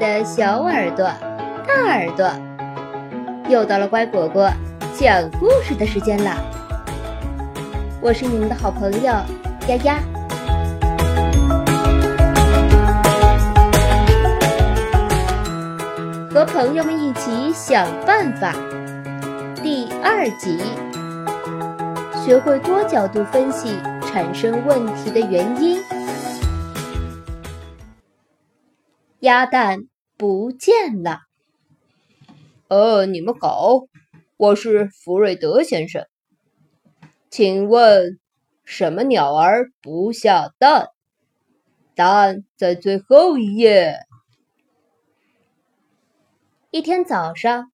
的小耳朵、大耳朵，又到了乖果果讲故事的时间了。我是你们的好朋友丫丫，和朋友们一起想办法。第二集，学会多角度分析产生问题的原因。鸭蛋不见了。呃，你们好，我是福瑞德先生。请问，什么鸟儿不下蛋？答案在最后一页。一天早上，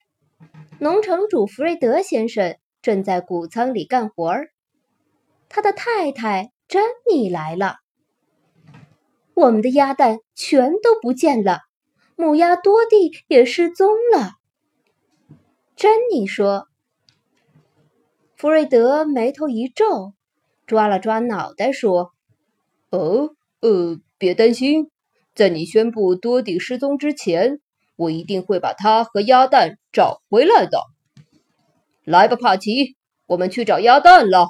农场主福瑞德先生正在谷仓里干活儿，他的太太珍妮来了。我们的鸭蛋全都不见了，母鸭多蒂也失踪了。珍妮说：“弗瑞德眉头一皱，抓了抓脑袋说：‘哦，呃，别担心，在你宣布多蒂失踪之前，我一定会把它和鸭蛋找回来的。’来吧，帕奇，我们去找鸭蛋了。”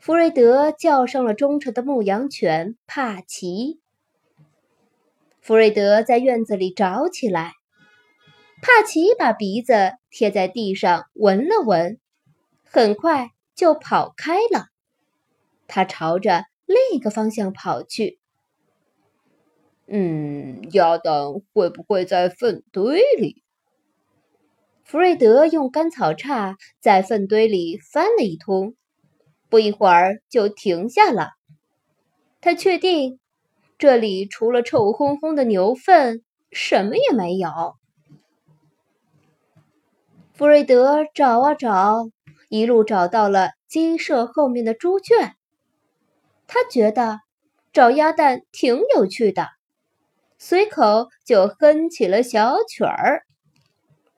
弗瑞德叫上了忠诚的牧羊犬帕奇。弗瑞德在院子里找起来，帕奇把鼻子贴在地上闻了闻，很快就跑开了。他朝着另一个方向跑去。嗯，鸭蛋会不会在粪堆里？弗瑞德用干草叉在粪堆里翻了一通。不一会儿就停下了。他确定这里除了臭烘烘的牛粪，什么也没有。弗瑞德找啊找，一路找到了鸡舍后面的猪圈。他觉得找鸭蛋挺有趣的，随口就哼起了小曲儿。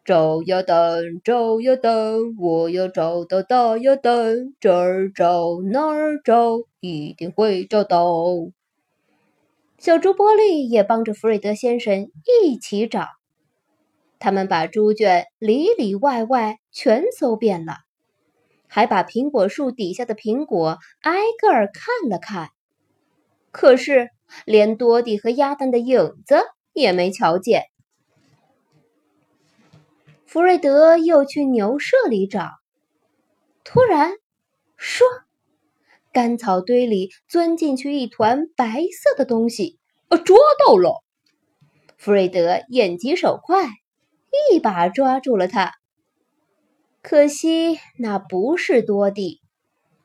找鸭蛋，找鸭蛋，我要找到大鸭蛋。这儿找，那儿找，一定会找到。小猪波利也帮着弗瑞德先生一起找。他们把猪圈里里外外全搜遍了，还把苹果树底下的苹果挨个儿看了看。可是，连多蒂和鸭蛋的影子也没瞧见。弗瑞德又去牛舍里找，突然，唰，干草堆里钻进去一团白色的东西，呃，抓到了！弗瑞德眼疾手快，一把抓住了它。可惜那不是多蒂，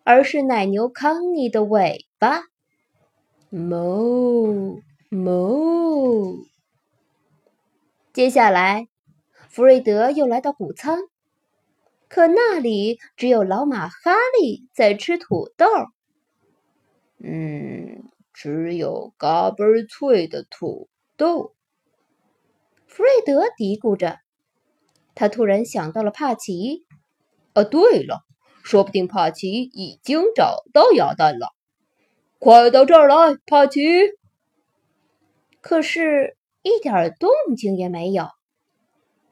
而是奶牛康妮的尾巴。哞哞，接下来。弗瑞德又来到谷仓，可那里只有老马哈利在吃土豆。嗯，只有嘎嘣脆的土豆。弗瑞德嘀咕着，他突然想到了帕奇。啊，对了，说不定帕奇已经找到鸭蛋了。快到这儿来，帕奇！可是，一点动静也没有。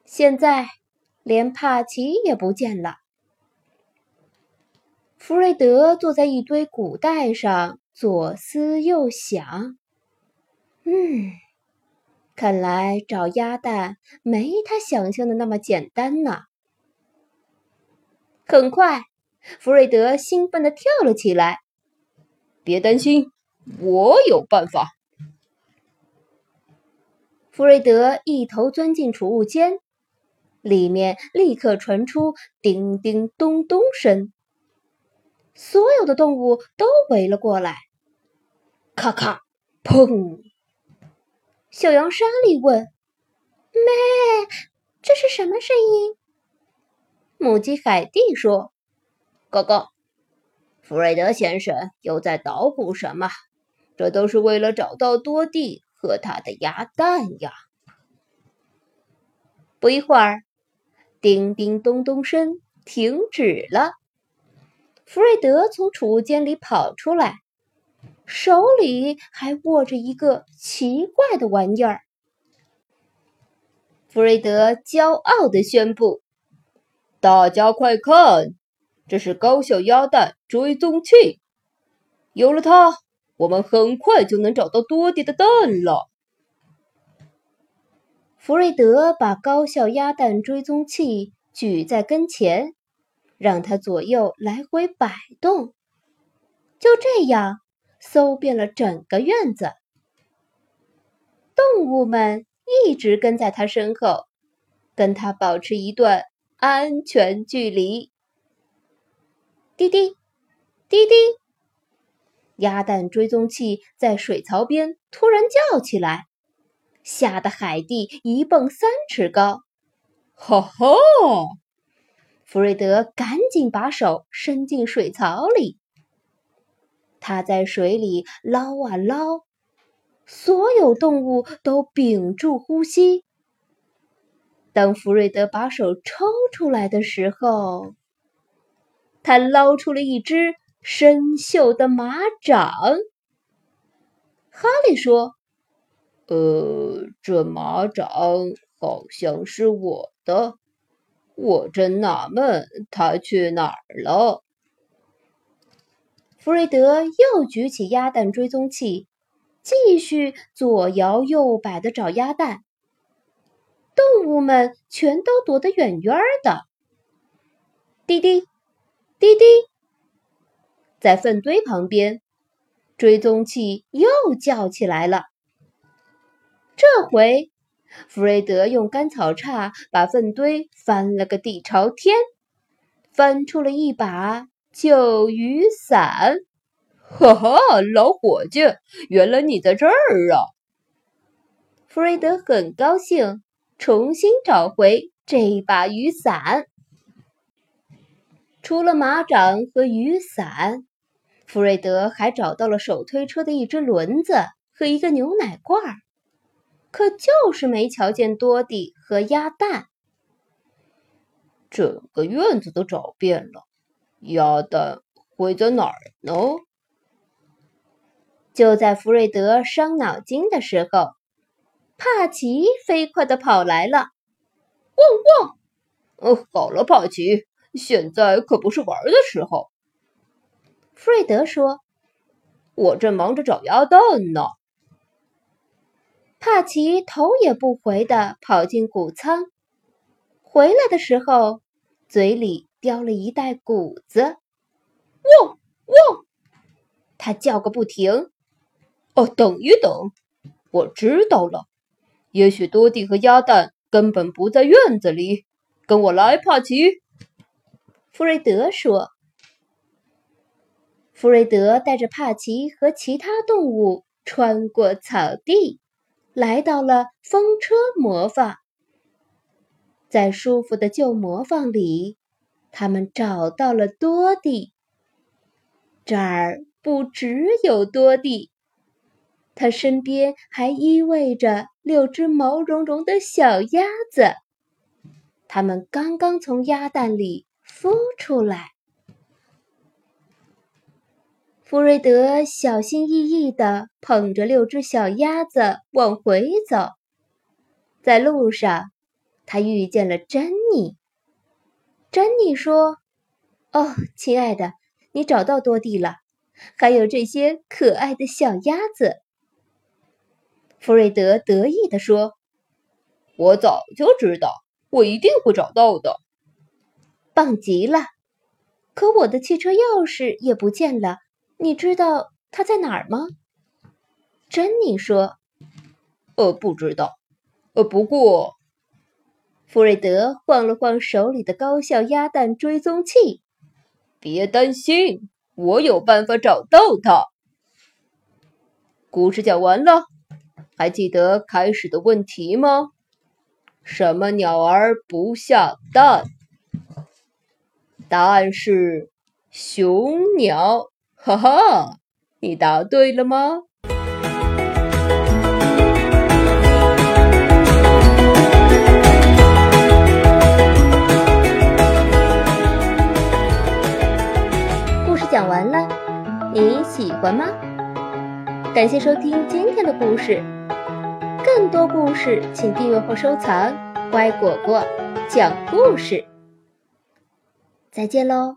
现在，连帕奇也不见了。弗瑞德坐在一堆谷袋上，左思右想。嗯，看来找鸭蛋没他想象的那么简单呢。很快，弗瑞德兴奋地跳了起来。别担心，我有办法。弗瑞德一头钻进储物间。里面立刻传出叮叮咚咚声，所有的动物都围了过来。咔咔，砰！小羊莎莉问：“咩，这是什么声音？”母鸡海蒂说：“哥哥，弗瑞德先生又在捣鼓什么？这都是为了找到多蒂和他的鸭蛋呀。”不一会儿。叮叮咚咚声停止了。弗瑞德从储物间里跑出来，手里还握着一个奇怪的玩意儿。弗瑞德骄傲地宣布：“大家快看，这是高效鸭蛋追踪器。有了它，我们很快就能找到多蒂的蛋了。”弗瑞德把高效鸭蛋追踪器举在跟前，让它左右来回摆动。就这样，搜遍了整个院子。动物们一直跟在他身后，跟他保持一段安全距离。滴滴，滴滴，鸭蛋追踪器在水槽边突然叫起来，吓得海蒂一蹦三尺高。吼吼！弗瑞德赶紧把手伸进水槽里，他在水里捞啊捞。所有动物都屏住呼吸。当弗瑞德把手抽出来的时候，他捞出了一只生锈的马掌。哈利说：“呃，这马掌好像是我的，我真纳闷，他去哪儿了？”福瑞德又举起鸭蛋追踪器。继续左摇右摆的找鸭蛋，动物们全都躲得远远的。滴滴，滴滴，在粪堆旁边，追踪器又叫起来了。这回，弗瑞德用干草叉把粪堆翻了个底朝天，翻出了一把旧雨伞。哈哈，老伙计，原来你在这儿啊！弗瑞德很高兴，重新找回这把雨伞。除了马掌和雨伞，弗瑞德还找到了手推车的一只轮子和一个牛奶罐儿，可就是没瞧见多蒂和鸭蛋。整个院子都找遍了，鸭蛋会在哪儿呢？就在福瑞德伤脑筋的时候，帕奇飞快地跑来了。汪汪！哦，好了，帕奇，现在可不是玩的时候。弗瑞德说：“我正忙着找鸭蛋呢。”帕奇头也不回地跑进谷仓，回来的时候嘴里叼了一袋谷子。汪汪！他叫个不停。哦，等一等，我知道了。也许多蒂和鸭蛋根本不在院子里。跟我来，帕奇。弗瑞德说。弗瑞德带着帕奇和其他动物穿过草地，来到了风车魔方。在舒服的旧魔方里，他们找到了多蒂。这儿不只有多蒂。他身边还依偎着六只毛茸茸的小鸭子，它们刚刚从鸭蛋里孵出来。弗瑞德小心翼翼地捧着六只小鸭子往回走，在路上，他遇见了珍妮。珍妮说：“哦，亲爱的，你找到多蒂了，还有这些可爱的小鸭子。”弗瑞德得意地说：“我早就知道，我一定会找到的。棒极了！可我的汽车钥匙也不见了，你知道它在哪儿吗？”珍妮说：“呃，不知道。呃，不过……”弗瑞德晃了晃手里的高效鸭蛋追踪器，“别担心，我有办法找到它。”故事讲完了。还记得开始的问题吗？什么鸟儿不下蛋？答案是雄鸟。哈哈，你答对了吗？故事讲完了，你喜欢吗？感谢收听今天的故事。更多故事，请订阅或收藏。乖果果讲故事。再见喽。